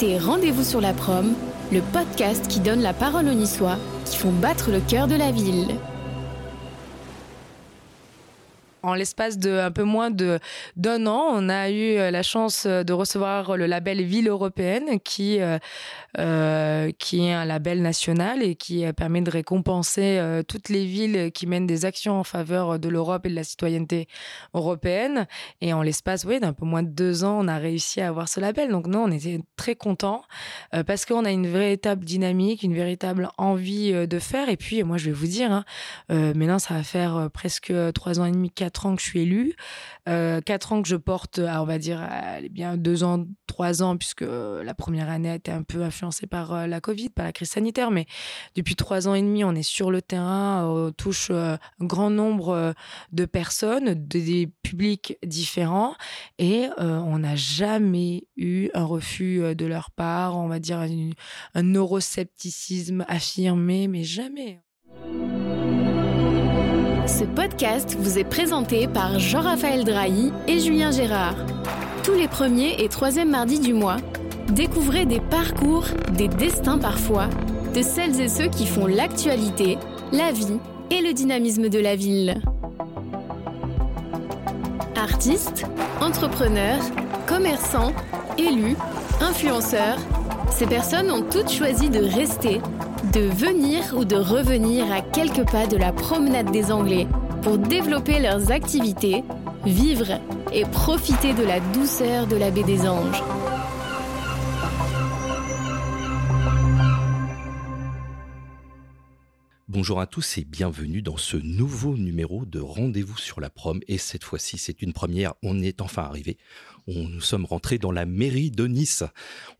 Rendez-vous sur la prom, le podcast qui donne la parole aux Niçois qui font battre le cœur de la ville. En l'espace de un peu moins de d'un an, on a eu euh, la chance euh, de recevoir le label Ville européenne, qui euh, qui est un label national et qui permet de récompenser toutes les villes qui mènent des actions en faveur de l'Europe et de la citoyenneté européenne. Et en l'espace, oui, d'un peu moins de deux ans, on a réussi à avoir ce label. Donc non, on était très contents euh, parce qu'on a une véritable dynamique, une véritable envie de faire. Et puis, moi, je vais vous dire, hein, maintenant, ça va faire presque trois ans et demi, quatre ans que je suis élue. Euh, quatre ans que je porte, on va dire, allez, bien deux ans, trois ans, puisque la première année a été un peu influencée par la Covid, par la crise sanitaire. Mais depuis trois ans et demi, on est sur le terrain, on touche un grand nombre de personnes, des publics différents, et euh, on n'a jamais eu un refus de leur part, on va dire un, un neuroscepticisme affirmé, mais jamais. Ce podcast vous est présenté par Jean-Raphaël Drahi et Julien Gérard. Tous les premiers et troisièmes mardis du mois, découvrez des parcours, des destins parfois, de celles et ceux qui font l'actualité, la vie et le dynamisme de la ville. Artistes, entrepreneurs, commerçants, élus, influenceurs, ces personnes ont toutes choisi de rester, de venir ou de revenir à quelques pas de la promenade des Anglais pour développer leurs activités, vivre et profiter de la douceur de la baie des Anges. Bonjour à tous et bienvenue dans ce nouveau numéro de Rendez-vous sur la prom. Et cette fois-ci, c'est une première. On est enfin arrivé. On, nous sommes rentrés dans la mairie de Nice.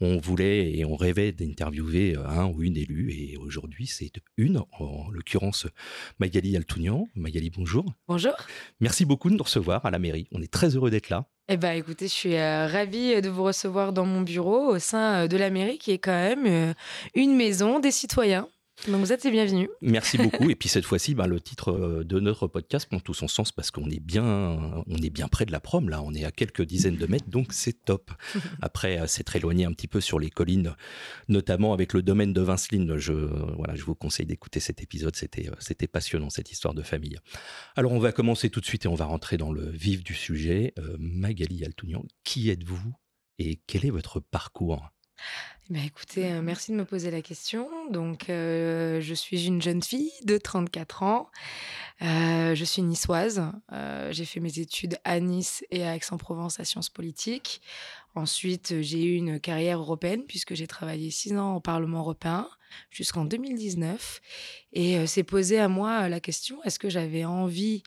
On voulait et on rêvait d'interviewer un ou une élue. Et aujourd'hui, c'est une, en l'occurrence Magali Altounian. Magali, bonjour. Bonjour. Merci beaucoup de nous recevoir à la mairie. On est très heureux d'être là. Eh ben, écoutez, je suis euh, ravie de vous recevoir dans mon bureau au sein de la mairie qui est quand même euh, une maison des citoyens. Donc vous êtes les bienvenus. Merci beaucoup. Et puis cette fois-ci, ben, le titre de notre podcast prend tout son sens parce qu'on est bien, on est bien près de la prom là. On est à quelques dizaines de mètres, donc c'est top. Après, s'être éloigné un petit peu sur les collines, notamment avec le domaine de Vinceline. Je, voilà, je vous conseille d'écouter cet épisode. C'était, c'était passionnant cette histoire de famille. Alors on va commencer tout de suite et on va rentrer dans le vif du sujet. Euh, Magali Altounian, qui êtes-vous et quel est votre parcours? Bah écoutez, euh, merci de me poser la question. Donc, euh, je suis une jeune fille de 34 ans. Euh, je suis niçoise. J'ai fait mes études à Nice et à Aix-en-Provence à sciences politiques. Ensuite, j'ai eu une carrière européenne puisque j'ai travaillé six ans au Parlement européen jusqu'en 2019. Et euh, s'est posé à moi la question est-ce que j'avais envie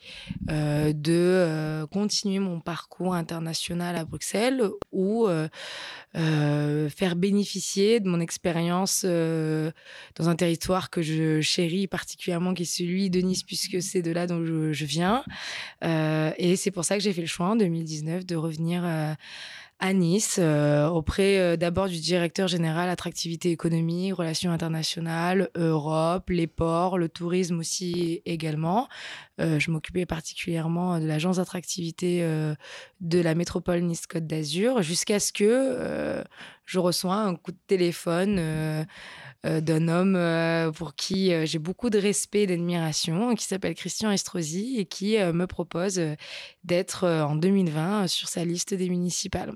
euh, de euh, continuer mon parcours international à Bruxelles ou faire bénéficier de mon expérience dans un territoire que je chéris particulièrement, qui est celui de Nice, puisque c'est de là dont je, viens. et c'est pour ça que j'ai fait le choix en 2019 de revenir à Nice, euh, auprès euh, d'abord du directeur général attractivité économique, relations internationales, Europe, les ports, le tourisme aussi également. Euh, je m'occupais particulièrement de l'agence d'attractivité de la métropole Nice-Côte d'Azur, jusqu'à ce que je reçois un coup de téléphone d'un homme pour qui j'ai beaucoup de respect et d'admiration, qui s'appelle Christian Estrosi et qui me propose d'être en 2020 sur sa liste des municipales.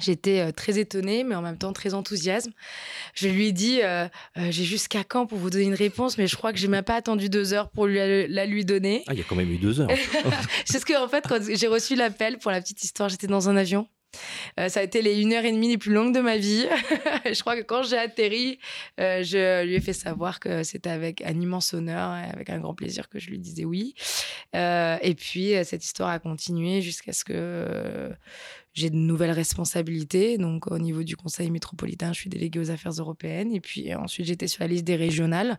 J'étais euh, très étonnée, mais en même temps très enthousiaste. Je lui ai dit, euh, euh, j'ai jusqu'à quand pour vous donner une réponse, mais je crois que j'ai même pas attendu deux heures pour lui, la, la lui donner. Ah, il y a quand même eu deux heures. C'est ce que, en fait, quand j'ai reçu l'appel pour la petite histoire, j'étais dans un avion. Euh, ça a été les une heure et demie les plus longues de ma vie. je crois que quand j'ai atterri, euh, je lui ai fait savoir que c'était avec un immense honneur et avec un grand plaisir que je lui disais oui. Euh, et puis cette histoire a continué jusqu'à ce que j'ai de nouvelles responsabilités. Donc au niveau du Conseil métropolitain, je suis déléguée aux affaires européennes. Et puis ensuite, j'étais sur la liste des régionales,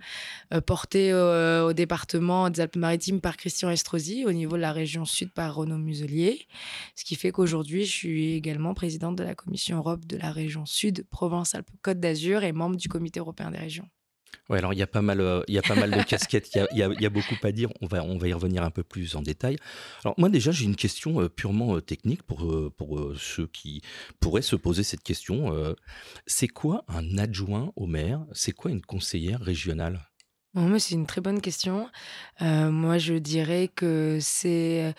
portée au département des Alpes-Maritimes par Christian Estrosi, au niveau de la région sud par Renaud Muselier. Ce qui fait qu'aujourd'hui, je suis également présidente de la Commission Europe de la région Sud, Provence-Alpes-Côte d'Azur et membre du Comité européen des régions. Ouais, alors il y a pas mal, euh, il y a pas mal de casquettes, il y a, beaucoup à dire. On va, on va y revenir un peu plus en détail. Alors moi déjà, j'ai une question euh, purement euh, technique pour pour ceux qui pourraient se poser cette question. c'est quoi un adjoint au maire? C'est quoi une conseillère régionale? Moi, c'est une très bonne question. moi, je dirais que c'est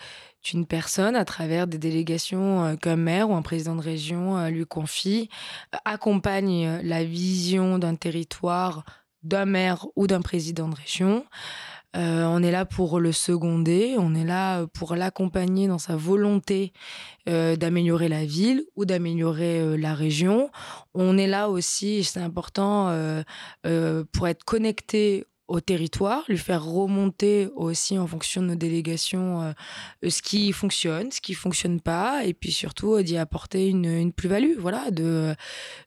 une personne, à travers des délégations qu'un maire ou un président de région lui confie, accompagne la vision d'un territoire d'un maire ou d'un président de région. Euh, on est là pour le seconder, on est là euh, pour l'accompagner dans sa volonté euh, d'améliorer la ville ou d'améliorer la région. On est là aussi, c'est important, pour être connecté au territoire, lui faire remonter aussi en fonction de nos délégations euh, ce qui fonctionne, ce qui fonctionne pas, et puis surtout euh, d'y apporter une, une plus-value, voilà, de,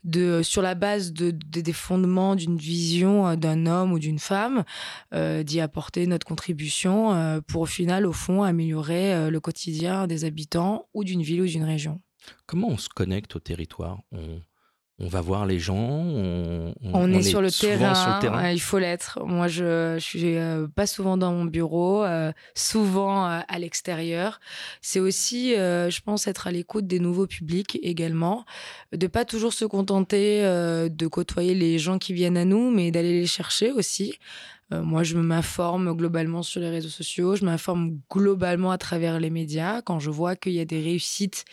de sur la base de, des fondements d'une vision euh, d'un homme ou d'une femme, d'y apporter notre contribution pour au final, au fond, améliorer le quotidien des habitants ou d'une ville ou d'une région. Comment on se connecte au territoire? On va voir les gens. On, est, sur, le terrain, il faut l'être. Moi, je, je suis euh, pas souvent dans mon bureau, euh, souvent euh, à l'extérieur. C'est aussi, je pense, être à l'écoute des nouveaux publics également, de pas toujours se contenter de côtoyer les gens qui viennent à nous, mais d'aller les chercher aussi. moi, je m'informe globalement sur les réseaux sociaux, je m'informe globalement à travers les médias quand je vois qu'il y a des réussites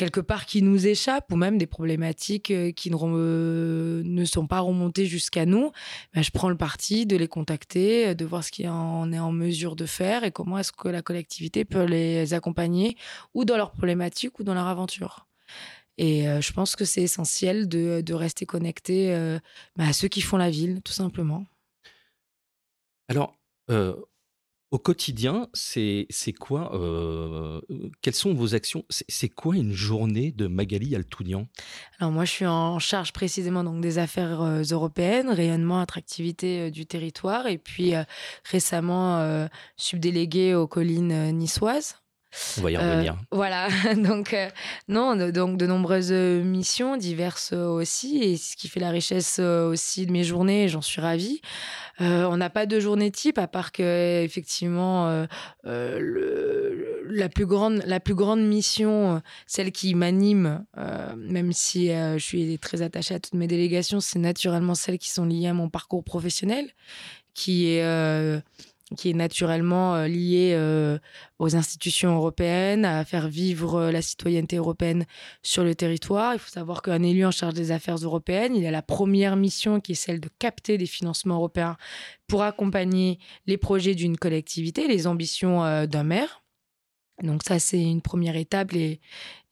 quelque part qui nous échappent ou même des problématiques euh, qui ne, euh, ne sont pas remontées jusqu'à nous, ben, je prends le parti de les contacter, de voir ce qu'on est en mesure de faire et comment est-ce que la collectivité peut les accompagner ou dans leurs problématiques ou dans leur aventure. Et euh, je pense que c'est essentiel de, de, rester connecté ben, à ceux qui font la ville, tout simplement. Alors, au quotidien, c'est quoi euh, Quelles sont vos actions? C'est quoi une journée de Magali Altounian? Alors moi, je suis en charge précisément des affaires euh, européennes, rayonnement, attractivité euh, du territoire, et puis récemment subdéléguée aux collines niçoises. On va y revenir. voilà, donc non, donc de nombreuses missions diverses aussi, et ce qui fait la richesse aussi de mes journées, j'en suis ravie. Euh, on n'a pas de journée type, à part que effectivement euh, euh, la plus grande la plus grande mission, celle qui m'anime, même si je suis très attachée à toutes mes délégations, c'est naturellement celles qui sont liées à mon parcours professionnel, qui est qui est naturellement euh, lié euh, aux institutions européennes, à faire vivre euh, la citoyenneté européenne sur le territoire. Il faut savoir qu'un élu en charge des affaires européennes, il a la première mission qui est celle de capter des financements européens pour accompagner les projets d'une collectivité, les ambitions d'un maire. Donc ça, c'est une première étape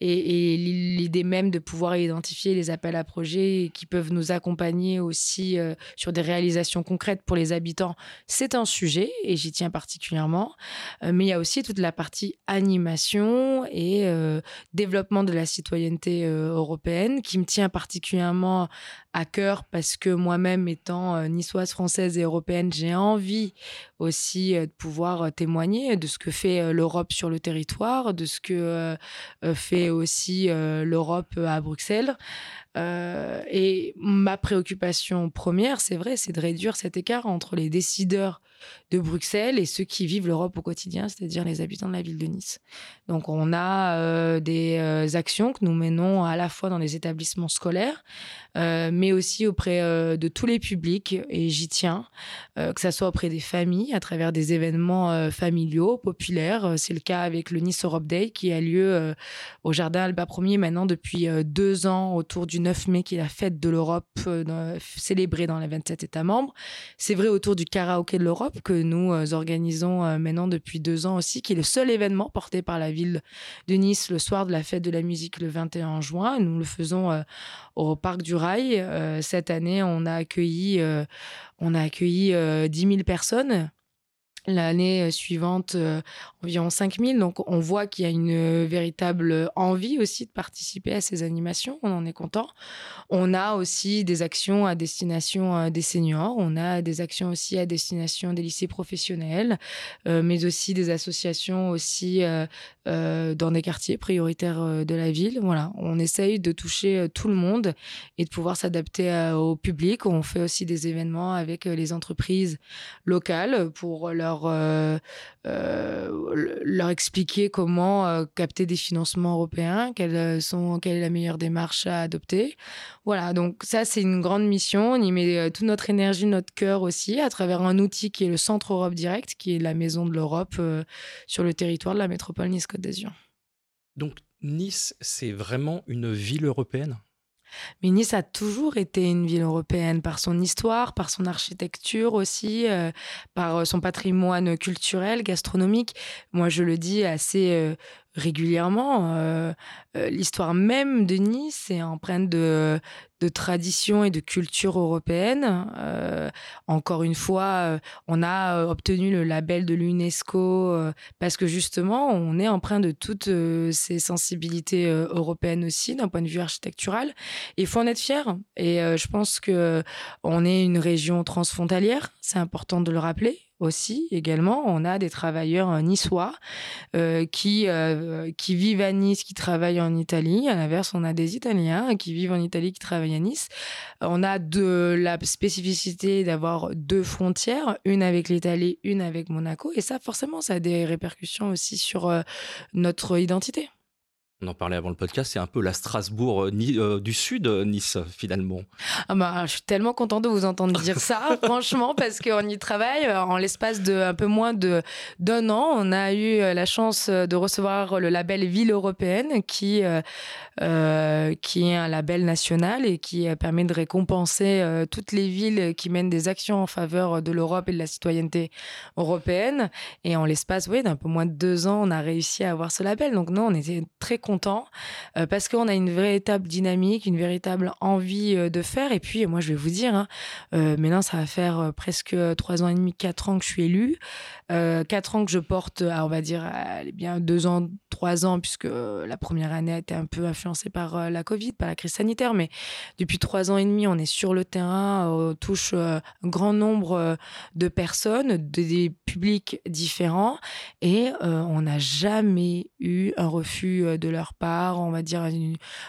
et, l'idée même de pouvoir identifier les appels à projets qui peuvent nous accompagner aussi euh, sur des réalisations concrètes pour les habitants, c'est un sujet et j'y tiens particulièrement. Euh, mais il y a aussi toute la partie animation et euh, développement de la citoyenneté européenne qui me tient particulièrement à cœur parce que moi-même étant niçoise, française et européenne, j'ai envie aussi de pouvoir témoigner de ce que fait l'Europe sur le territoire, de ce que fait aussi euh, l'Europe à Bruxelles. Euh, et ma préoccupation première, c'est vrai, c'est de réduire cet écart entre les décideurs de Bruxelles et ceux qui vivent l'Europe au quotidien, c'est-à-dire les habitants de la ville de Nice. Donc on a euh, des euh, actions que nous menons à la fois dans les établissements scolaires, euh, mais aussi auprès de tous les publics, et j'y tiens, que ce soit auprès des familles, à travers des événements familiaux, populaires. C'est le cas avec le Nice Europe Day qui a lieu au Jardin Alba Ier maintenant depuis deux ans autour du 9 mai qui est la fête de l'Europe célébrée dans les 27 États membres. C'est vrai autour du karaoké de l'Europe que nous euh, organisons euh, maintenant depuis deux ans aussi, qui est le seul événement porté par la ville de Nice le soir de la fête de la musique le 21 juin. Nous le faisons euh, au Parc du Rail. cette année, on a accueilli, on a accueilli 10 000 personnes L'année suivante, environ 5000. Donc, on voit qu'il y a une véritable envie aussi de participer à ces animations. On en est content. On a aussi des actions à destination des seniors. On a des actions aussi à destination des lycées professionnels, mais aussi des associations aussi dans des quartiers prioritaires de la ville. Voilà, on essaye de toucher tout le monde et de pouvoir s'adapter au public. On fait aussi des événements avec les entreprises locales pour leur euh, euh, leur, expliquer comment euh, capter des financements européens, quelle est la meilleure démarche à adopter. Voilà, donc ça c'est une grande mission. On y met toute notre énergie, notre cœur aussi, à travers un outil qui est le Centre Europe Direct, qui est la maison de l'Europe sur le territoire de la métropole Nice-Côte d'Azur. Donc Nice, c'est vraiment une ville européenne? Mais Nice a toujours été une ville européenne par son histoire, par son architecture aussi, euh, par euh, son patrimoine culturel, gastronomique. Moi, je le dis assez euh, régulièrement. L'histoire même de Nice est empreinte de, de tradition et de culture européenne. Euh, encore une fois, on a obtenu le label de l'UNESCO parce que justement, on est empreint de toutes ces sensibilités européennes aussi d'un point de vue architectural. Il faut en être fier. Et je pense que on est une région transfrontalière. C'est important de le rappeler aussi également. On a des travailleurs euh, niçois euh, qui, euh, qui vivent à Nice, qui travaillent en Italie. À l'inverse, on a des Italiens qui vivent en Italie, qui travaillent On a de la spécificité d'avoir deux frontières, une avec l'Italie, une avec Monaco. Et ça, forcément, ça a des répercussions aussi sur notre identité. On en parlait avant le podcast, c'est un peu la Strasbourg euh, euh, du Sud, euh, Nice, finalement. Ah bah, je suis tellement content de vous entendre dire ça, franchement, parce qu'on y travaille en l'espace de un peu moins de d'un an. On a eu la chance de recevoir le label Ville européenne, qui qui est un label national et qui permet de récompenser toutes les villes qui mènent des actions en faveur de l'Europe et de la citoyenneté européenne. Et en l'espace, oui, d'un peu moins de deux ans, on a réussi à avoir ce label. Donc non, on était très euh, parce qu'on a une véritable dynamique, une véritable envie euh, de faire. Et puis, moi, je vais vous dire, hein, euh, maintenant, ça va faire presque trois ans et demi, quatre ans que je suis élue. quatre ans que je porte, on va dire, bien deux ans, trois ans, puisque la première année a été un peu influencée par la Covid, par la crise sanitaire. Mais depuis trois ans et demi, on est sur le terrain, on touche un grand nombre de personnes, des publics différents. Et on n'a jamais eu un refus de leur part, on va dire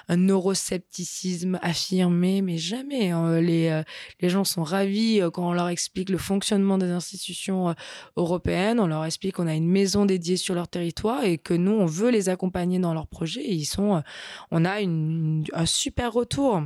un neuroscepticisme affirmé, mais jamais. Hein. Les, euh, les gens sont ravis euh, quand on leur explique le fonctionnement des institutions euh, européennes, on leur explique qu'on a une maison dédiée sur leur territoire et que nous, on veut les accompagner dans leurs projets. Et ils sont, on a un super retour.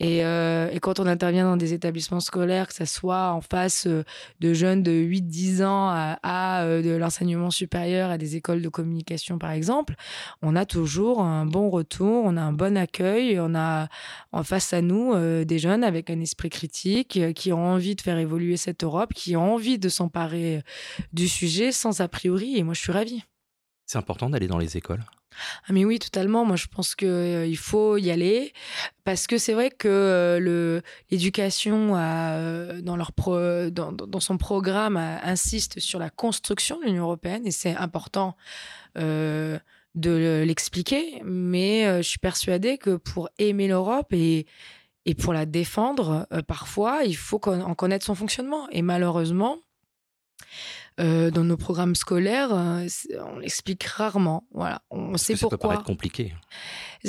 Et, et, quand on intervient dans des établissements scolaires, que ce soit en face de jeunes de 8-10 ans à de l'enseignement supérieur, à des écoles de communication par exemple, on a toujours un bon retour, on a un bon accueil, on a en face à nous euh, des jeunes avec un esprit critique euh, qui ont envie de faire évoluer cette Europe, qui ont envie de s'emparer euh, du sujet sans a priori. Et moi, je suis ravie. C'est important d'aller dans les écoles? Ah mais oui, totalement. Moi, je pense qu'il il faut y aller parce que c'est vrai que le l'éducation dans leur dans, dans, son programme insiste sur la construction de l'Union européenne et c'est important de l'expliquer, mais euh, je suis persuadée que pour aimer l'Europe et, et pour la défendre, euh, parfois, il faut en connaître son fonctionnement. Et malheureusement, euh, dans nos programmes scolaires, euh, on l'explique rarement. Voilà, on sait pourquoi. Ça peut paraître compliqué.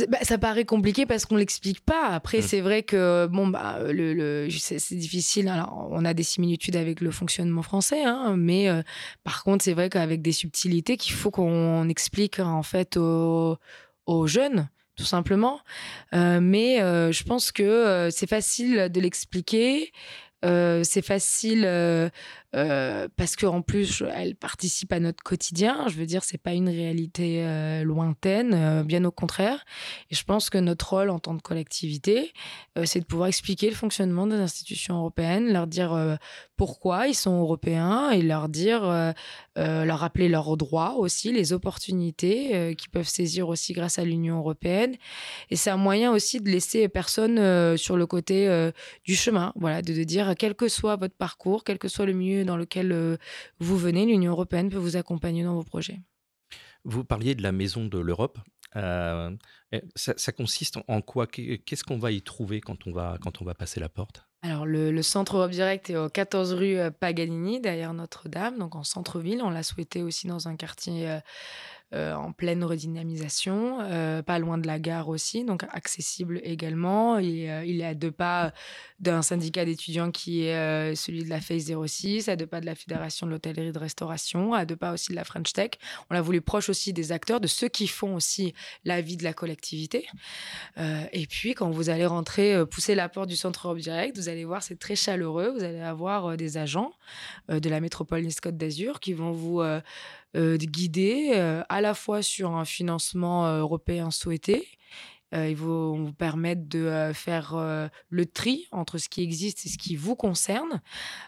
Bah, ça paraît compliqué parce qu'on l'explique pas. Après, mmh. c'est vrai que bon, bah, le, c'est difficile. Alors, on a des similitudes avec le fonctionnement français, hein, mais euh, par contre, c'est vrai qu'avec des subtilités qu'il faut qu'on explique en fait aux, aux jeunes tout simplement. mais je pense que c'est facile de l'expliquer. Euh, c'est facile euh, euh, parce qu'en plus, elle participe à notre quotidien. Je veux dire, c'est pas une réalité lointaine, bien au contraire. Et je pense que notre rôle en tant que collectivité, c'est de pouvoir expliquer le fonctionnement des institutions européennes, leur dire pourquoi ils sont européens et leur dire, leur rappeler leurs droits aussi, les opportunités qu'ils peuvent saisir aussi grâce à l'Union européenne. Et c'est un moyen aussi de laisser personne sur le côté du chemin, voilà, de, dire quel que soit votre parcours, quel que soit le milieu dans lequel vous venez, l'Union européenne peut vous accompagner dans vos projets. Vous parliez de la maison de l'Europe. Euh, ça, consiste en quoi? Qu'est-ce qu'on va y trouver quand on va, quand on va passer la porte? Alors, le, centre Europe Direct est au 14 rue euh, Paganini, derrière Notre-Dame, donc en centre-ville. On l'a souhaité aussi dans un quartier euh, en pleine redynamisation, euh, pas loin de la gare aussi, donc accessible également. Et, euh, il est à deux pas d'un syndicat d'étudiants qui est celui de la FACE 06, à deux pas de la Fédération de l'hôtellerie de restauration, à deux pas aussi de la French Tech. On l'a voulu proche aussi des acteurs, de ceux qui font aussi la vie de la collectivité. et puis, quand vous allez rentrer, pousser la porte du centre Europe Direct, vous allez voir, c'est très chaleureux. Vous allez avoir des agents de la métropole Nice-Côte d'Azur qui vont vous euh, de guider euh, à la fois sur un financement euh, européen souhaité ils vont vous permettre de faire le tri entre ce qui existe et ce qui vous concerne,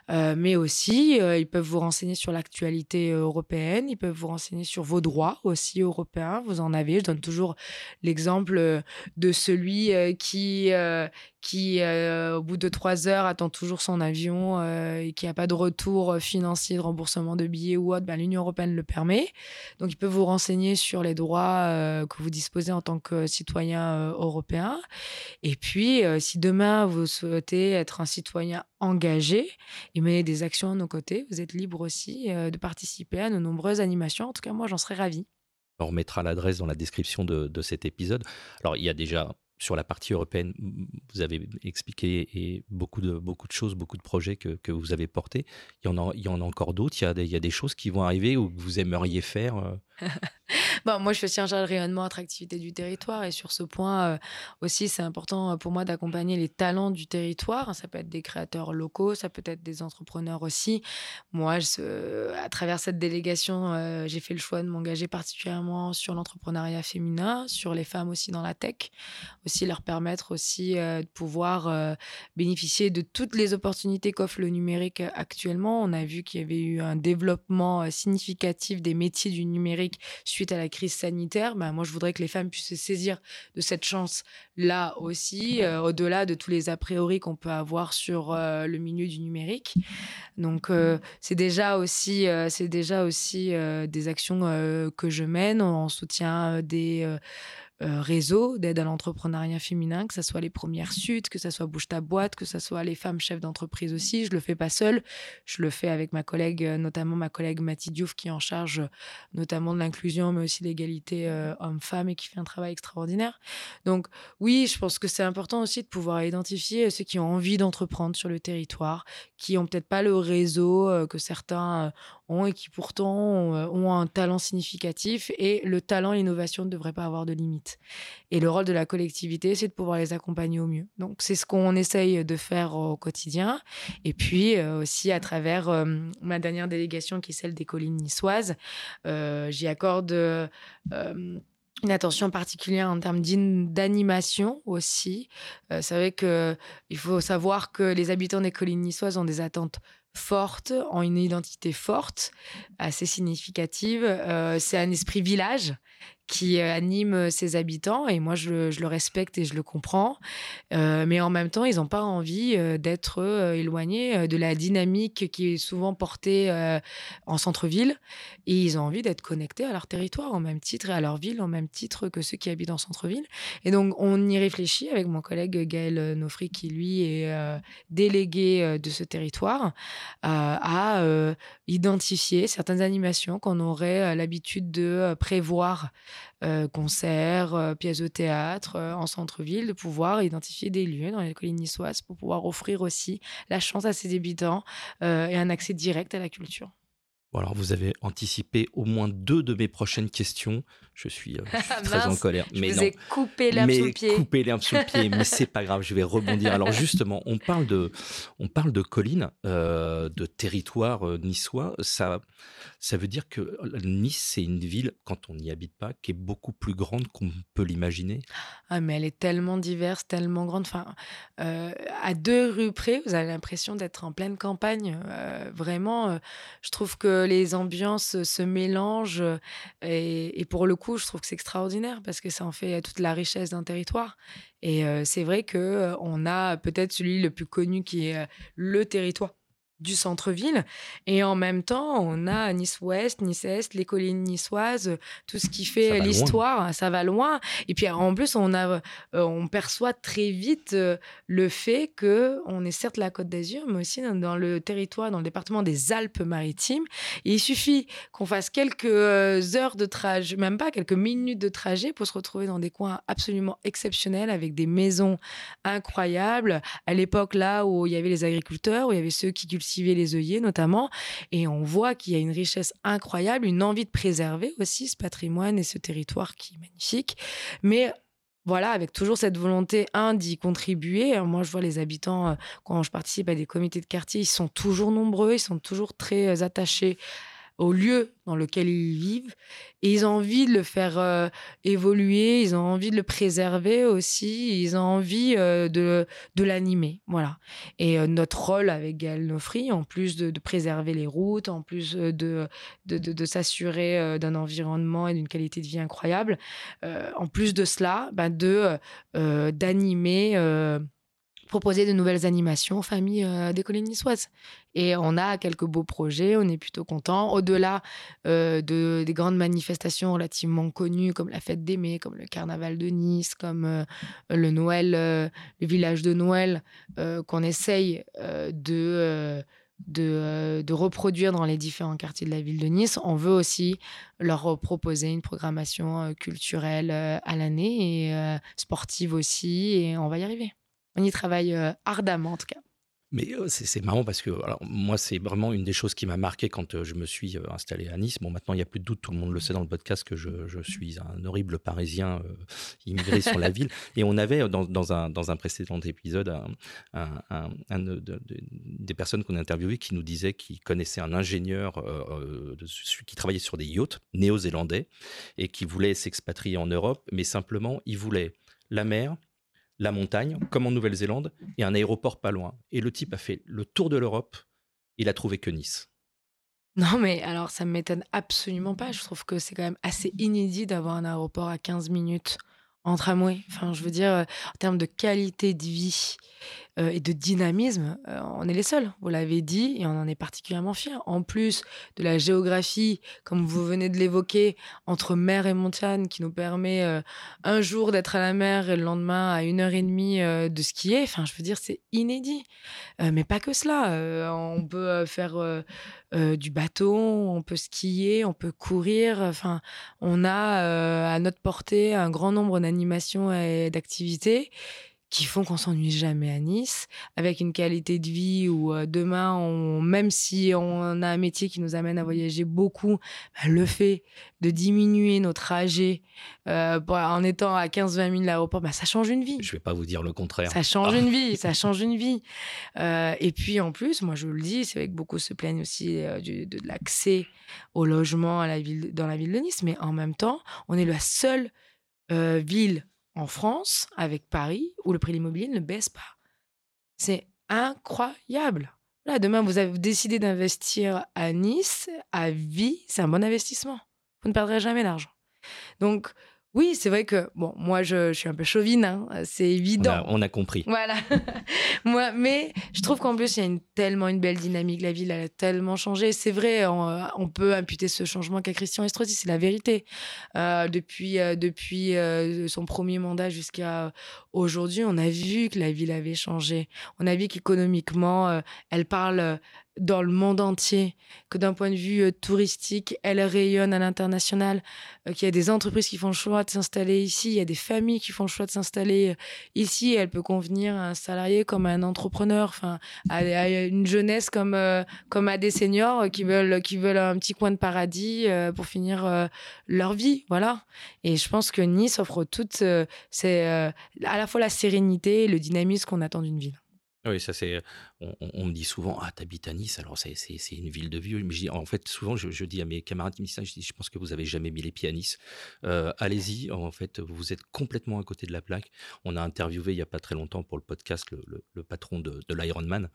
mais aussi ils peuvent vous renseigner sur l'actualité européenne, ils peuvent vous renseigner sur vos droits aussi européens. Vous en avez. Je donne toujours l'exemple de celui qui qui, euh, au bout de trois heures, attend toujours son avion euh, et qui n'a pas de retour financier, de remboursement de billets ou autre, ben, l'Union européenne le permet. Donc, il peut vous renseigner sur les droits euh, que vous disposez en tant que citoyen européen. Et puis, si demain, vous souhaitez être un citoyen engagé et mener des actions à nos côtés, vous êtes libre aussi de participer à nos nombreuses animations. En tout cas, moi, j'en serais ravie. On remettra l'adresse dans la description de, de, cet épisode. Alors, il y a déjà sur la partie européenne, vous avez expliqué et beaucoup de, beaucoup de choses, beaucoup de projets que, que vous avez portés. Il y en a, il y en a encore d'autres. Il, il, y a des choses qui vont arriver ou que vous aimeriez faire euh, bon, moi, je chargé de rayonnement, attractivité du territoire. Et sur ce point euh, aussi, c'est important euh, pour moi d'accompagner les talents du territoire. Ça peut être des créateurs locaux, ça peut être des entrepreneurs aussi. Moi, à travers cette délégation, euh, j'ai fait le choix de m'engager particulièrement sur l'entrepreneuriat féminin, sur les femmes aussi dans la tech. Aussi leur permettre aussi de pouvoir bénéficier de toutes les opportunités qu'offre le numérique actuellement. On a vu qu'il y avait eu un développement significatif des métiers du numérique suite à la crise sanitaire, bah, moi je voudrais que les femmes puissent se saisir de cette chance-là aussi, euh, au-delà de tous les a priori qu'on peut avoir sur euh, le milieu du numérique. Donc euh, c'est déjà aussi, c'est déjà aussi des actions que je mène en soutien des euh, réseau d'aide à l'entrepreneuriat féminin, que ce soit les premières suites, que ce soit Bouge ta boîte, que ce soit les femmes chefs d'entreprise aussi. Je le fais pas seule, je le fais avec ma collègue, euh, notamment ma collègue Mathilde Diouf, qui est en charge euh, notamment de l'inclusion, mais aussi l'égalité homme-femme et qui fait un travail extraordinaire. Donc oui, je pense que c'est important aussi de pouvoir identifier ceux qui ont envie d'entreprendre sur le territoire, qui ont peut-être pas le réseau que certains et qui pourtant ont un talent significatif. Et le talent, l'innovation ne devrait pas avoir de limite. Et le rôle de la collectivité, c'est de pouvoir les accompagner au mieux. Donc, c'est ce qu'on essaye de faire au quotidien. Et puis, euh, aussi, à travers euh, ma dernière délégation, qui est celle des collines niçoises, euh, j'y accorde une attention particulière en termes d'animation aussi. c'est vrai qu'il faut savoir que les habitants des collines niçoises ont des attentes fortes, ont une identité forte, assez significative. c'est un esprit village qui euh, anime euh, ses habitants et moi je, le respecte et je le comprends. Euh, mais en même temps, ils n'ont pas envie d'être éloignés de la dynamique qui est souvent portée en centre-ville et ils ont envie d'être connectés à leur territoire en même titre et à leur ville en même titre que ceux qui habitent en centre-ville. Et donc on y réfléchit avec mon collègue Gaël Nofri qui lui est délégué de ce territoire à identifier certaines animations qu'on aurait l'habitude de prévoir euh, concerts, euh, pièces de théâtre euh, en centre-ville, de pouvoir identifier des lieux dans les collines niçoises pour pouvoir offrir aussi la chance à ses habitants et un accès direct à la culture. Bon, alors vous avez anticipé au moins deux de mes prochaines questions. Je suis, euh, très en colère. Je mais vous ai coupé l'herbe sous le pied. Coupé l'herbe sous le pied, mais c'est pas grave, je vais rebondir. Alors justement, on parle de, on parle de collines, euh, de territoire euh, niçois. Ça, ça veut dire que Nice, c'est une ville, quand on n'y habite pas, qui est beaucoup plus grande qu'on peut l'imaginer. Ah, mais elle est tellement diverse, tellement grande. Enfin, à deux rues près, vous avez l'impression d'être en pleine campagne. vraiment, je trouve que les ambiances se mélangent. Et, pour le coup, je trouve que c'est extraordinaire parce que ça en fait toute la richesse d'un territoire. Et c'est vrai que on a peut-être celui le plus connu qui est le territoire du centre-ville. Et en même temps, on a Nice-Ouest, Nice-Est, les collines niçoises, tout ce qui fait l'histoire, ça va loin. Et puis en plus, on, a, euh, on perçoit très vite euh, le fait que on est certes la Côte d'Azur, mais aussi dans, le territoire, dans le département des Alpes-Maritimes. il suffit qu'on fasse quelques euh, heures de trajet, même pas quelques minutes de trajet pour se retrouver dans des coins absolument exceptionnels avec des maisons incroyables. À l'époque là où il y avait les agriculteurs, où il y avait ceux qui cultivaient les œillets notamment. Et on voit qu'il y a une richesse incroyable, une envie de préserver aussi ce patrimoine et ce territoire qui est magnifique. Mais voilà, avec toujours cette volonté, un, d'y contribuer. Moi, je vois les habitants, euh, quand je participe à des comités de quartier, ils sont toujours nombreux, ils sont toujours très euh, attachés au lieu dans lequel ils vivent. Et ils ont envie de le faire euh, évoluer, ils ont envie de le préserver aussi, ils ont envie euh, de, de l'animer. Voilà. Et euh, notre rôle avec Gaël Nofri, en plus de, préserver les routes, en plus de, de, s'assurer d'un environnement et d'une qualité de vie incroyable, en plus de cela, ben de d'animer proposer de nouvelles animations aux familles euh, des collines niçoises. Et on a quelques beaux projets, on est plutôt content. Au-delà euh, de, des grandes manifestations relativement connues comme la fête des Mets, comme le carnaval de Nice, comme euh, le Noël, le village de Noël, qu'on essaye de, de, reproduire dans les différents quartiers de la ville de Nice, on veut aussi leur proposer une programmation culturelle à l'année et sportive aussi, et on va y arriver. On y travaille euh, ardemment en tout cas. Mais c'est marrant parce que alors, moi, c'est vraiment une des choses qui m'a marqué quand je me suis installé à Nice. Bon, maintenant, il n'y a plus de doute, tout le monde le sait dans le podcast que je, suis un horrible Parisien immigré sur la ville. Et on avait, dans, un, dans un précédent épisode, un, des personnes qu'on a interviewées qui nous disait qu'il connaissait un ingénieur qui travaillait sur des yachts néo-zélandais et qui voulait s'expatrier en Europe, mais simplement, il voulait la mer, la montagne, comme en Nouvelle-Zélande, et un aéroport pas loin. Et le type a fait le tour de l'Europe, il a trouvé que Nice. Non, mais alors ça ne m'étonne absolument pas. Je trouve que c'est quand même assez inédit d'avoir un aéroport à 15 minutes en tramway. Enfin, je veux dire, euh, en termes de qualité de vie euh, et de dynamisme, euh, on est les seuls. Vous l'avez dit et on en est particulièrement fiers. En plus de la géographie, comme vous venez de l'évoquer, entre mer et montagne, qui nous permet un jour d'être à la mer et le lendemain à une heure et demie de skier. Enfin, je veux dire, c'est inédit. mais pas que cela. on peut faire du bateau, on peut skier, on peut courir. Enfin, on a à notre portée un grand nombre d'animations et d'activités qui font qu'on s'ennuie jamais à Nice, avec une qualité de vie où euh, demain, on, même si on a un métier qui nous amène à voyager beaucoup, bah, le fait de diminuer nos trajets euh, en étant à 15-20 minutes de l'aéroport, bah, ça change une vie. Je vais pas vous dire le contraire. Ça change une vie, ça change une vie. Euh, et puis en plus, moi je le dis, c'est vrai que beaucoup se plaignent aussi de, de l'accès au logement à la ville, dans la ville de Nice, mais en même temps, on est la seule ville en France, avec Paris, où le prix de l'immobilier ne baisse pas. C'est incroyable. Là, demain, vous avez décidé d'investir à Nice, à vie, c'est un bon investissement. Vous ne perdrez jamais d'argent. Donc, oui, c'est vrai que, bon, moi, je, suis un peu chauvine, hein, c'est évident. On a, compris. Voilà. moi, mais je trouve qu'en plus, il y a une, tellement une belle dynamique. La ville, elle a tellement changé. C'est vrai, on, peut imputer ce changement qu'à Christian Estrosi, c'est la vérité. Euh, depuis euh, depuis euh, son premier mandat jusqu'à aujourd'hui, on a vu que la ville avait changé. On a vu qu'économiquement, elle parle dans le monde entier, que d'un point de vue euh, touristique, elle rayonne à l'international, euh, qu'il y a des entreprises qui font le choix de s'installer ici, il y a des familles qui font le choix de s'installer euh, ici, elle peut convenir à un salarié comme à un entrepreneur, enfin à, une jeunesse comme comme à des seniors qui veulent qui veulent un petit coin de paradis pour finir leur vie, voilà. Et je pense que Nice offre toute c'est à la fois la sérénité et le dynamisme qu'on attend d'une ville. Oui, ça c'est. On, me dit souvent, ah, t'habites à Nice, alors c'est une ville de vieux. Mais en fait, souvent, je, dis à mes camarades niçois, je dis, je pense que vous avez jamais mis les pieds à Nice. Euh, allez-y, en fait, vous êtes complètement à côté de la plaque. On a interviewé il y a pas très longtemps pour le podcast le, patron de, l'Ironman.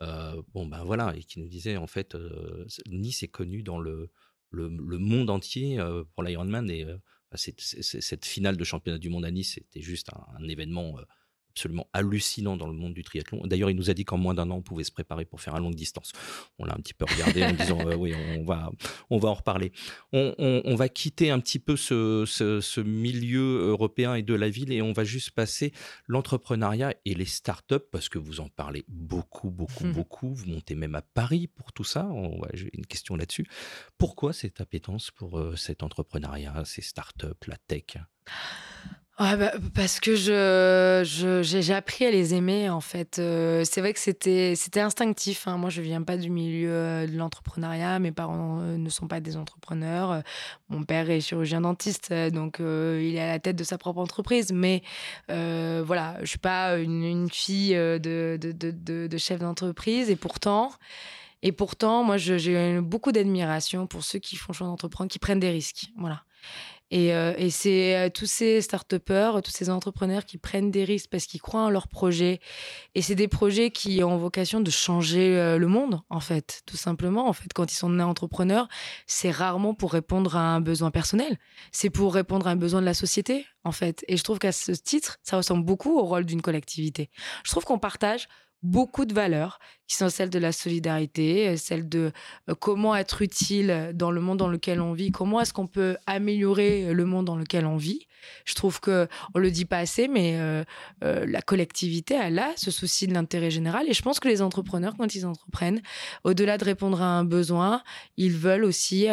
Euh, bon, ben voilà, et qui nous disait, en fait, euh, Nice est connu dans le, le, monde entier pour l'Ironman. Et cette finale de championnat du monde à Nice, c'était juste un événement absolument hallucinant dans le monde du triathlon. D'ailleurs, il nous a dit qu'en moins d'un an, on pouvait se préparer pour faire un longue distance. On l'a un petit peu regardé en disant euh, oui, on va, on va en reparler. On, va quitter un petit peu ce, milieu européen et de la ville et on va juste passer l'entrepreneuriat et les startups parce que vous en parlez beaucoup, beaucoup, mmh. beaucoup. Vous montez même à Paris pour tout ça. J'ai une question là-dessus. Pourquoi cette appétence pour euh, cet entrepreneuriat, ces startups, la tech? Bah, parce que je, j'ai, appris à les aimer en fait. Euh, c'est vrai que c'était, c'était instinctif. Hein. Moi, je viens pas du milieu euh, de l'entrepreneuriat. Mes parents euh, ne sont pas des entrepreneurs. Mon père est chirurgien dentiste, donc il est à la tête de sa propre entreprise. Mais voilà, je suis pas une, fille de, de, de, de chef d'entreprise. Et pourtant, et pourtant, moi, j'ai beaucoup d'admiration pour ceux qui font choix d'entreprendre, qui prennent des risques. Voilà. Et, euh, et c'est euh, tous ces start tous ces entrepreneurs qui prennent des risques parce qu'ils croient en leurs projets. Et c'est des projets qui ont vocation de changer euh, le monde, en fait, tout simplement. En fait, quand ils sont nés entrepreneurs, c'est rarement pour répondre à un besoin personnel. C'est pour répondre à un besoin de la société, en fait. Et je trouve qu'à ce titre, ça ressemble beaucoup au rôle d'une collectivité. Je trouve qu'on partage beaucoup de valeurs qui sont celles de la solidarité, euh, celles de euh, comment être utile dans le monde dans lequel on vit, comment est-ce qu'on peut améliorer euh, le monde dans lequel on vit. Je trouve que on le dit pas assez, mais la collectivité elle a ce souci de l'intérêt général et je pense que les entrepreneurs quand ils entreprennent, au-delà de répondre à un besoin, ils veulent aussi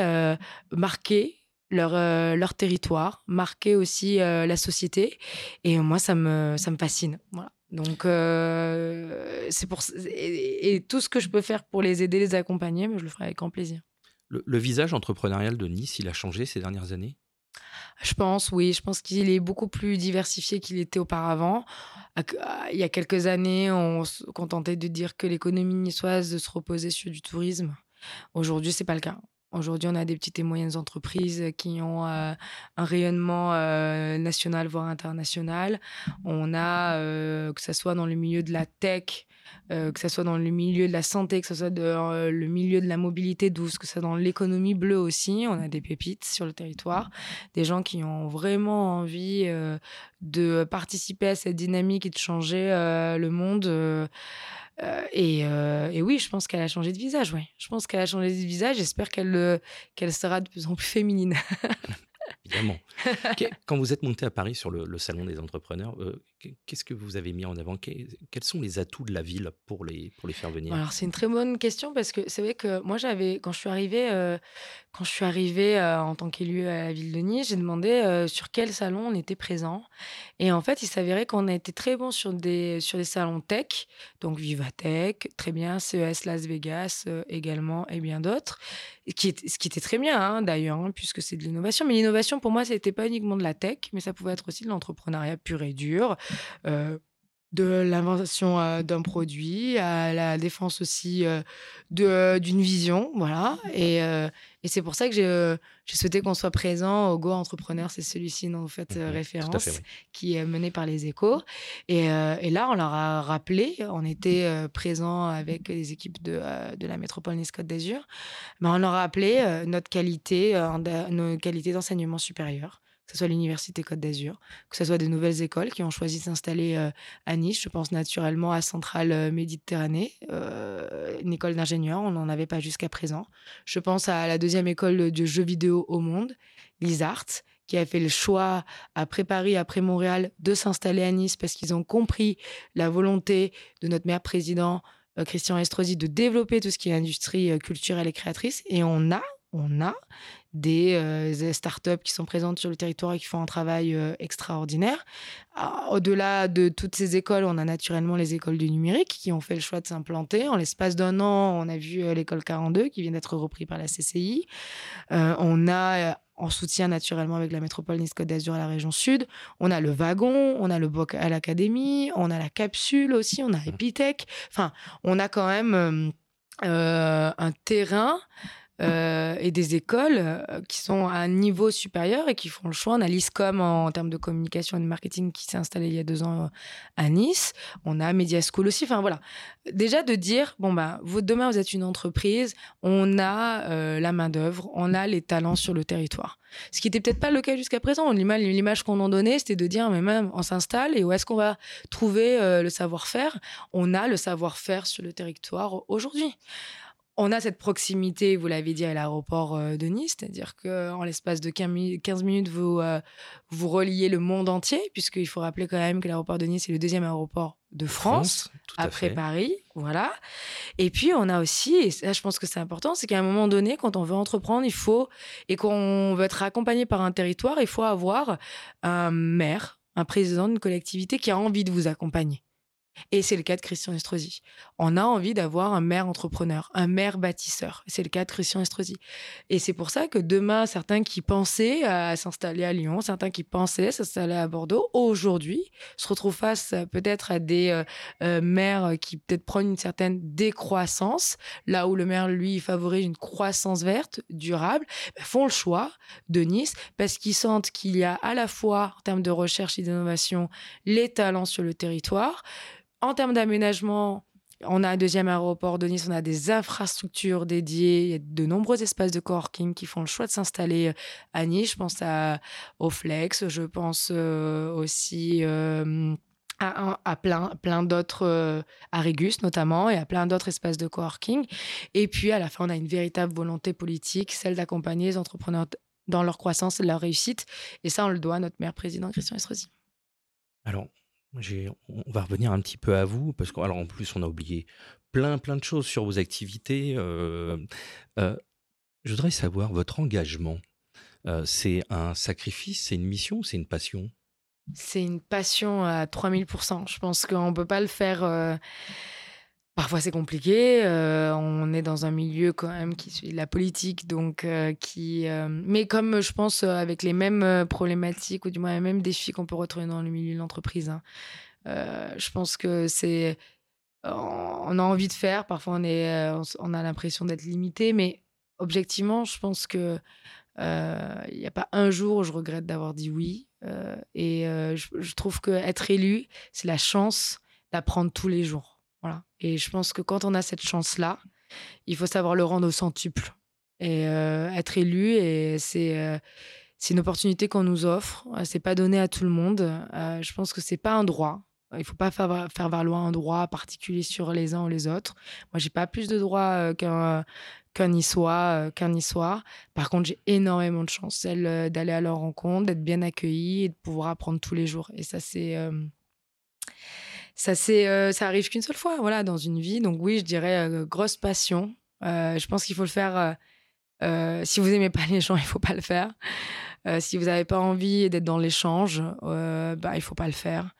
marquer leur, leur territoire, marquer aussi la société. Et moi, ça me, ça me fascine. Voilà. Donc, euh, c'est pour et, tout ce que je peux faire pour les aider, les accompagner, mais je le ferai avec grand plaisir. Le, visage entrepreneurial de Nice, il a changé ces dernières années? Je pense, oui. Je pense qu'il est beaucoup plus diversifié qu'il était auparavant. Il y a quelques années, on se contentait de dire que l'économie niçoise se reposait sur du tourisme. Aujourd'hui, c'est pas le cas. Aujourd'hui, on a des petites et moyennes entreprises qui ont euh, un rayonnement euh, national, voire international. On a, euh, que ce soit dans le milieu de la tech, que ce soit dans le milieu de la santé, que ce soit dans le milieu de la mobilité douce, que ce soit dans l'économie bleue aussi. On a des pépites sur le territoire, des gens qui ont vraiment envie de participer à cette dynamique et de changer le monde. Euh, euh, et, oui, je pense qu'elle a changé de visage. Ouais. Je pense qu'elle a changé de visage. J'espère qu'elle euh, qu'elle sera de plus en plus féminine. Évidemment. Quand vous êtes monté à Paris sur le, salon des entrepreneurs, qu'est-ce que vous avez mis en avant? Quels sont les atouts de la ville pour les, pour les faire venir? Alors, c'est une très bonne question parce que c'est vrai que moi, j'avais, quand je suis arrivée, quand je suis arrivée en tant qu'élue à la ville de Nice, j'ai demandé sur quel salon on était présent. Et en fait, il s'avérait qu'on a été très bon sur des, sur des salons tech, donc Vivatech, très bien, CES Las Vegas également, et bien d'autres. Ce qui était très bien hein, d'ailleurs, hein, puisque c'est de l'innovation. Mais l'innovation, pour moi, ce n'était pas uniquement de la tech, mais ça pouvait être aussi de l'entrepreneuriat pur et dur. Euh, de l'invention d'un produit à la défense aussi d'une vision voilà. Et, et c'est pour ça que j'ai souhaité qu'on soit présent au Go Entrepreneur c'est celui-ci dont vous faites mmh référence qui est mené par les échos. Et, et, là on leur a rappelé on était présent avec les équipes de, de la métropole Nice-Côte d'Azur mais on leur a rappelé notre qualité nos qualités d'enseignement supérieur que ce soit l'Université Côte d'Azur, que ce soit de nouvelles écoles qui ont choisi de s'installer euh, à Nice. Je pense naturellement à Centrale euh, Méditerranée, euh, une école d'ingénieurs, on n'en avait pas jusqu'à présent. Je pense à la deuxième école de jeux vidéo au monde, l'ISART, qui a fait le choix après Paris, après Montréal, de s'installer à Nice parce qu'ils ont compris la volonté de notre maire président Christian Estrosi de développer tout ce qui est industrie culturelle et créatrice. Et on a, on a des, euh, startups qui sont présentes sur le territoire et qui font un travail euh, extraordinaire. Ah, au-delà de toutes ces écoles, on a naturellement les écoles du numérique qui ont fait le choix de s'implanter. En l'espace d'un an, on a vu euh, l'école 42 qui vient d'être repris par la CCI. on a en soutien naturellement avec la métropole Nice-Côte d'Azur et la région sud. On a le wagon, on a le BOC à l'académie, on a la capsule aussi, on a Epitech. Enfin, on a quand même un terrain euh, et des écoles euh, qui sont à un niveau supérieur et qui font le choix. On a l'ISCOM en, termes de communication et de marketing qui s'est installé il y a deux ans euh, à Nice. On a Media School aussi. Enfin voilà. Déjà de dire, bon, bah, vous, demain, vous êtes une entreprise, on a la main-d'œuvre, on a les talents sur le territoire. Ce qui n'était peut-être pas le cas jusqu'à présent. L'image qu'on en donnait, c'était de dire, mais même, on s'installe et où est-ce qu'on va trouver le savoir-faire? On a le savoir-faire sur le territoire aujourd'hui on a cette proximité, vous l'avez dit, à l'aéroport euh, de Nice, c'est-à-dire qu'en l'espace de 15 minutes, vous, euh, vous reliez le monde entier, puisqu'il faut rappeler quand même que l'aéroport de Nice est le deuxième aéroport de France, après Paris. Voilà. Et puis, on a aussi, et ça, je pense que c'est important, c'est qu'à un moment donné, quand on veut entreprendre, il faut, et qu'on veut être accompagné par un territoire, il faut avoir un maire, un président d'une collectivité qui a envie de vous accompagner. Et c'est le cas de Christian Estrosi. On a envie d'avoir un maire entrepreneur, un maire bâtisseur. C'est le cas de Christian Estrosi. Et c'est pour ça que demain, certains qui pensaient à s'installer à Lyon, certains qui pensaient s'installer à Bordeaux, aujourd'hui, se retrouvent face peut-être à des euh, euh, maires qui peut-être prennent une certaine décroissance, là où le maire, lui, favorise une croissance verte, durable, ben, font le choix de Nice parce qu'ils sentent qu'il y a à la fois, en termes de recherche et d'innovation, les talents sur le territoire, en termes d'aménagement, on a un deuxième aéroport de Nice, on a des infrastructures dédiées, il y a de nombreux espaces de coworking qui font le choix de s'installer euh, à Nice. Je pense à, au Flex, je pense euh, aussi euh, à, plein, plein d'autres, à Régus notamment, et à plein d'autres espaces de coworking. Et puis à la fin, on a une véritable volonté politique, celle d'accompagner les entrepreneurs dans leur croissance et leur réussite. Et ça, on le doit à notre maire président, Christian Estrosi. Alors, on va revenir un petit peu à vous, parce qu'en en plus, on a oublié plein, plein de choses sur vos activités. Euh, euh, je voudrais savoir votre engagement. Euh, c'est un sacrifice, c'est une mission, c'est une passion? C'est une passion à 3000%. Je pense qu'on ne peut pas le faire Parfois c'est compliqué. Euh, on est dans un milieu quand même qui suit la politique, donc euh, qui. Euh, mais comme je pense avec les mêmes problématiques ou du moins les mêmes défis qu'on peut retrouver dans le milieu de l'entreprise. Hein. je pense que c'est. On a envie de faire. Parfois on est, on a l'impression d'être limité, mais objectivement, je pense que il n'y a pas un jour où je regrette d'avoir dit oui. et je, je trouve que être élu, c'est la chance d'apprendre tous les jours. Et je pense que quand on a cette chance-là, il faut savoir le rendre au centuple. Et euh, être élu, et c'est euh, c'est une opportunité qu'on nous offre. Euh, c'est pas donné à tout le monde. je pense que c'est pas un droit. Il faut pas faire, faire valoir un droit particulier sur les uns ou les autres. Moi, j'ai pas plus de droits qu'un qu'un niçois, qu'un niçois. Par contre, j'ai énormément de chance, celle d'aller à leur rencontre, d'être bien accueilli et de pouvoir apprendre tous les jours. Et ça, c'est ça c'est euh, ça arrive qu'une seule fois voilà dans une vie. Donc oui je dirais euh, grosse passion. Euh, je pense qu'il faut le faire si vous aimez pas les gens il faut pas le faire. Si vous n'avez pas envie d'être dans l'échange bah il faut pas le faire.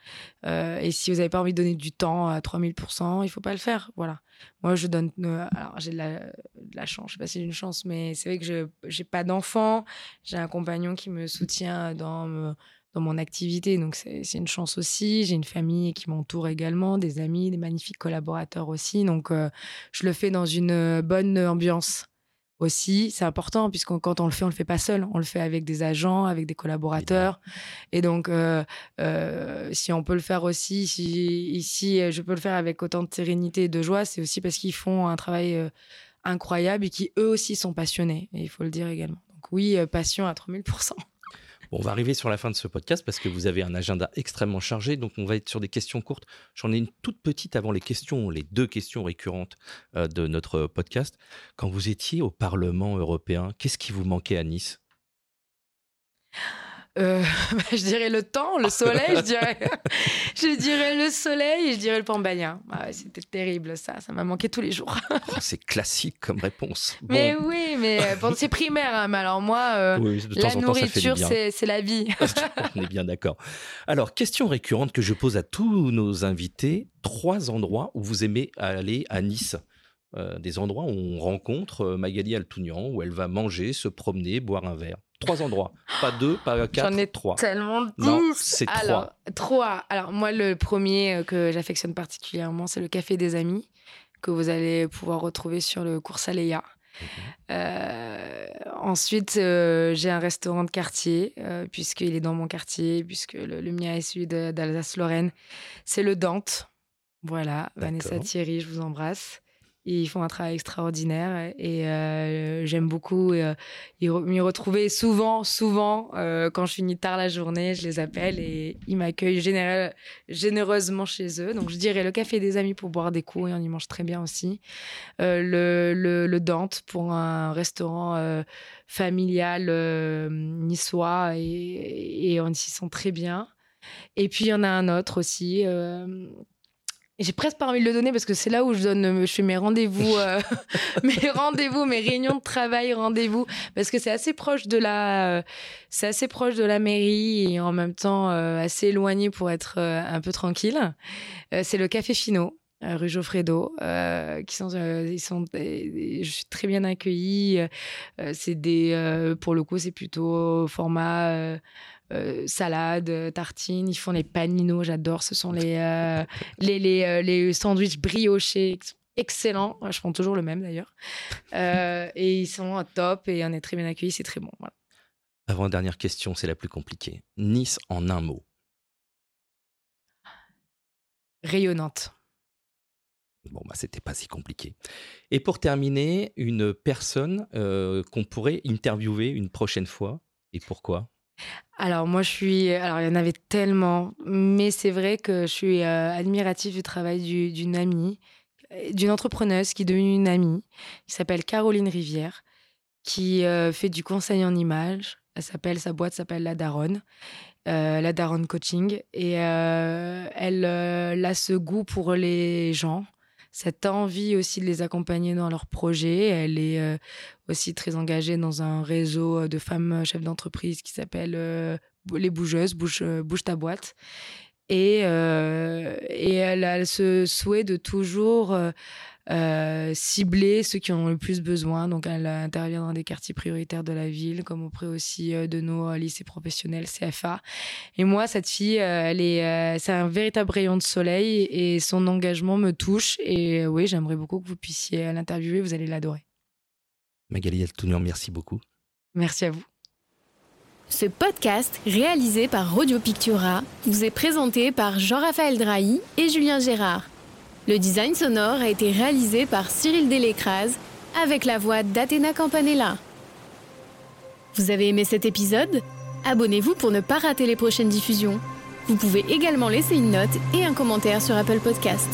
Et si vous n'avez pas envie de donner du temps à 3000% il faut pas le faire voilà. Moi je donne alors j'ai de la, chance je sais pas si c'est une chance mais c'est vrai que je j'ai pas d'enfant. J'ai un compagnon qui me soutient dans dans mon activité. Donc, c'est une chance aussi. J'ai une famille qui m'entoure également, des amis, des magnifiques collaborateurs aussi. Donc, euh, je le fais dans une euh, bonne ambiance aussi. C'est important, puisque quand on le fait, on le fait pas seul. On le fait avec des agents, avec des collaborateurs. Et donc, euh, si on peut le faire aussi, si ici, je peux le faire avec autant de sérénité et de joie, c'est aussi parce qu'ils font un travail incroyable et qui, eux aussi, sont passionnés. Et il faut le dire également. Donc, oui, passion à 3000% on va arriver sur la fin de ce podcast parce que vous avez un agenda extrêmement chargé, donc on va être sur des questions courtes. J'en ai une toute petite avant les questions, les deux questions récurrentes euh, de notre podcast. Quand vous étiez au Parlement européen, qu'est-ce qui vous manquait à Nice? Euh, bah, je dirais le temps, le soleil, je dirais, je dirais le soleil et je dirais le pambagna. Ah c'était terrible ça, ça m'a manqué tous les jours. Oh, c'est classique comme réponse. Mais oui, mais euh, bon, c'est primaire. Hein, mais alors moi, euh, la nourriture, c'est la vie. On est bien d'accord. Alors, question récurrente que je pose à tous nos invités trois endroits où vous aimez aller à Nice. des endroits où on rencontre Magali Altounian, où elle va manger, se promener, boire un verre. Trois endroits. Pas deux, pas quatre, J'en ai trois. tellement. Non, c'est trois. Alors, trois. Alors, moi, le premier euh, que j'affectionne particulièrement, c'est le Café des Amis, que vous allez pouvoir retrouver sur le cours Saléa. Mhm. Euh, ensuite, euh, j'ai un restaurant de quartier, puisqu'il est dans mon quartier, puisque le, mien est celui d'Alsace-Lorraine. C'est le Dante. Voilà, Vanessa Thierry, je vous embrasse. Ils font un travail extraordinaire et euh, j'aime beaucoup euh, m'y retrouver souvent, souvent. Euh, quand je finis tard la journée, je les appelle et ils m'accueillent généreusement chez eux. Donc je dirais le café des amis pour boire des coups et on y mange très bien aussi. le, le, Dante pour un restaurant familial niçois et, et on s'y sent très bien. Et puis il y en a un autre aussi j'ai presque pas envie de le donner parce que c'est là où je donne, je fais mes rendez-vous, euh, mes rendez-vous, mes réunions de travail, rendez-vous, parce que c'est assez proche de la, c'est assez proche de la mairie et en même temps euh, assez éloigné pour être euh, un peu tranquille. c'est le Café Finot. rue Geoffredo, qui sont, ils sont, je suis très bien accueillie. c'est des, pour le coup, c'est plutôt format euh, salade, euh, tartines. Ils font les paninos, j'adore. Ce sont les, euh, les, les, les, sandwichs briochés excellents. Je prends toujours le même d'ailleurs. et ils sont top et on est très bien accueillis. C'est très bon. Avant dernière question, c'est la plus compliquée. Nice en un mot. Rayonnante. Bon, bah, c'était pas si compliqué. Et pour terminer, une personne qu'on pourrait interviewer une prochaine fois. Et pourquoi? Alors moi je suis, alors il y en avait tellement, mais c'est vrai que je suis euh, admirative du travail d'une amie, d'une entrepreneuse qui est devenue une amie, qui s'appelle Caroline Rivière, qui euh, fait du conseil en images. Elle s'appelle, sa boîte s'appelle La Daronne, euh, La Daronne Coaching, et elle a ce goût pour les gens cette envie aussi de les accompagner dans leurs projets. Elle est euh, aussi très engagée dans un réseau de femmes chefs d'entreprise qui s'appelle euh, Les Bougeuses, bouge, euh, bouge ta boîte. Et, et elle a ce souhait de toujours euh, cibler ceux qui ont le plus besoin. Donc, elle intervient dans des quartiers prioritaires de la ville, comme auprès aussi euh, de nos euh, lycées professionnels CFA. Et moi, cette fille, elle est, c'est un véritable rayon de soleil et son engagement me touche. Et oui, j'aimerais beaucoup que vous puissiez l'interviewer. Vous allez l'adorer. Magali Altounian, merci beaucoup. Merci à vous. Ce podcast, réalisé par Radio Pictura, vous est présenté par Jean-Raphaël Drahi et Julien Gérard. Le design sonore a été réalisé par Cyril Delécrase avec la voix d'Athéna Campanella. Vous avez aimé cet épisode? Abonnez-vous pour ne pas rater les prochaines diffusions. Vous pouvez également laisser une note et un commentaire sur Apple Podcast.